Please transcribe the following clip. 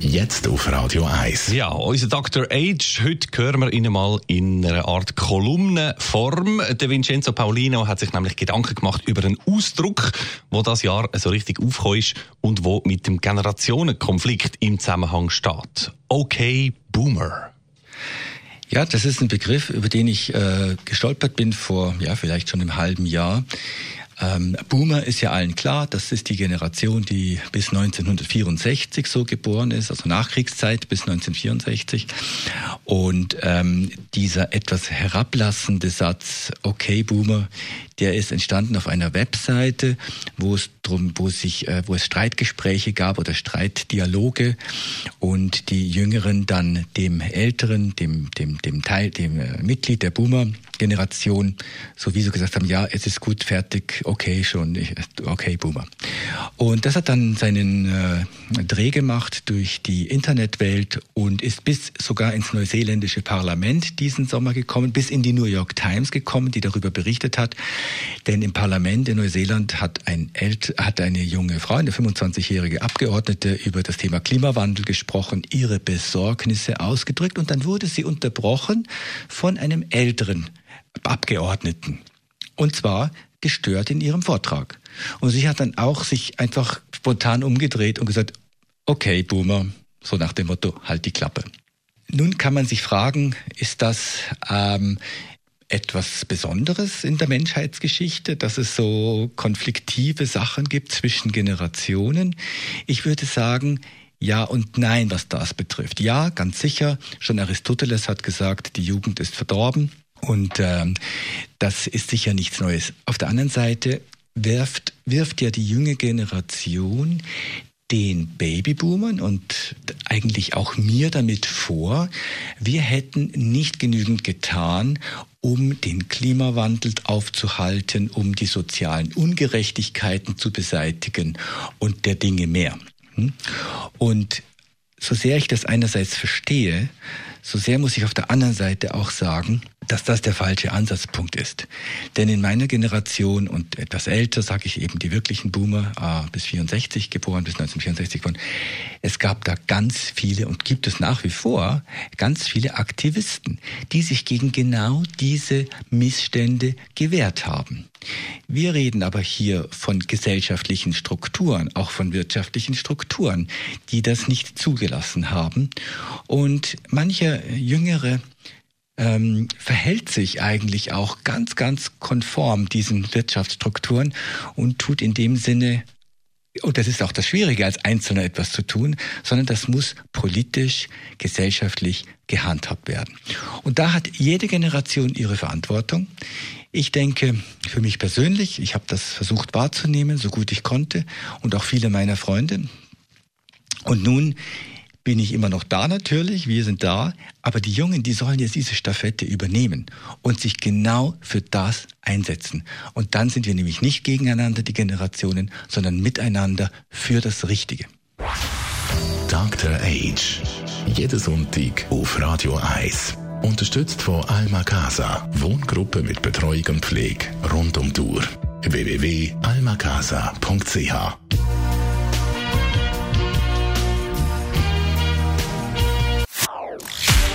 Jetzt auf Radio 1. Ja, unser Dr. Age, heute hören wir ihn mal in einer Art Kolumnenform. Der Vincenzo Paulino hat sich nämlich Gedanken gemacht über einen Ausdruck, wo das Jahr so richtig aufgekommen ist und wo mit dem Generationenkonflikt im Zusammenhang steht. Okay, Boomer. Ja, das ist ein Begriff, über den ich äh, gestolpert bin vor, ja, vielleicht schon einem halben Jahr. Ähm, Boomer ist ja allen klar, das ist die Generation, die bis 1964 so geboren ist, also Nachkriegszeit bis 1964. Und ähm, dieser etwas herablassende Satz, okay Boomer, der ist entstanden auf einer Webseite, wo es drum, wo sich, äh, wo es Streitgespräche gab oder Streitdialoge und die Jüngeren dann dem Älteren, dem, dem, dem Teil, dem äh, Mitglied der Boomer-Generation sowieso gesagt haben, ja, es ist gut, fertig, okay, schon, okay, Boomer. Und das hat dann seinen äh, Dreh gemacht durch die Internetwelt und ist bis sogar ins neuseeländische Parlament diesen Sommer gekommen, bis in die New York Times gekommen, die darüber berichtet hat. Denn im Parlament in Neuseeland hat, ein Ält hat eine junge Frau, eine 25-jährige Abgeordnete, über das Thema Klimawandel gesprochen, ihre Besorgnisse ausgedrückt und dann wurde sie unterbrochen von einem älteren Abgeordneten. Und zwar gestört in ihrem Vortrag. Und sie hat dann auch sich einfach spontan umgedreht und gesagt, okay, Boomer, so nach dem Motto, halt die Klappe. Nun kann man sich fragen, ist das ähm, etwas Besonderes in der Menschheitsgeschichte, dass es so konfliktive Sachen gibt zwischen Generationen. Ich würde sagen, ja und nein, was das betrifft. Ja, ganz sicher. Schon Aristoteles hat gesagt, die Jugend ist verdorben. Und ähm, das ist sicher nichts Neues. Auf der anderen Seite wirft, wirft ja die junge Generation den Babyboomern und eigentlich auch mir damit vor, wir hätten nicht genügend getan, um den Klimawandel aufzuhalten, um die sozialen Ungerechtigkeiten zu beseitigen und der Dinge mehr. Hm? Und so sehr ich das einerseits verstehe, so sehr muss ich auf der anderen Seite auch sagen, dass das der falsche Ansatzpunkt ist. Denn in meiner Generation und etwas älter, sage ich eben die wirklichen Boomer, äh, bis 64 geboren, bis 1964 geboren, es gab da ganz viele und gibt es nach wie vor ganz viele Aktivisten, die sich gegen genau diese Missstände gewehrt haben. Wir reden aber hier von gesellschaftlichen Strukturen, auch von wirtschaftlichen Strukturen, die das nicht zugelassen haben. Und manche jüngere ähm, verhält sich eigentlich auch ganz, ganz konform diesen Wirtschaftsstrukturen und tut in dem Sinne und das ist auch das Schwierige, als Einzelner etwas zu tun, sondern das muss politisch, gesellschaftlich gehandhabt werden. Und da hat jede Generation ihre Verantwortung. Ich denke, für mich persönlich, ich habe das versucht wahrzunehmen, so gut ich konnte, und auch viele meiner Freunde. Und nun bin ich immer noch da natürlich, wir sind da, aber die Jungen, die sollen jetzt diese Staffette übernehmen und sich genau für das einsetzen. Und dann sind wir nämlich nicht gegeneinander, die Generationen, sondern miteinander für das Richtige. Dr. Age. Jeden Sonntag auf Radio 1. Unterstützt von Alma Casa. Wohngruppe mit Betreuung und Pflege rund um Tour. www.almacasa.ch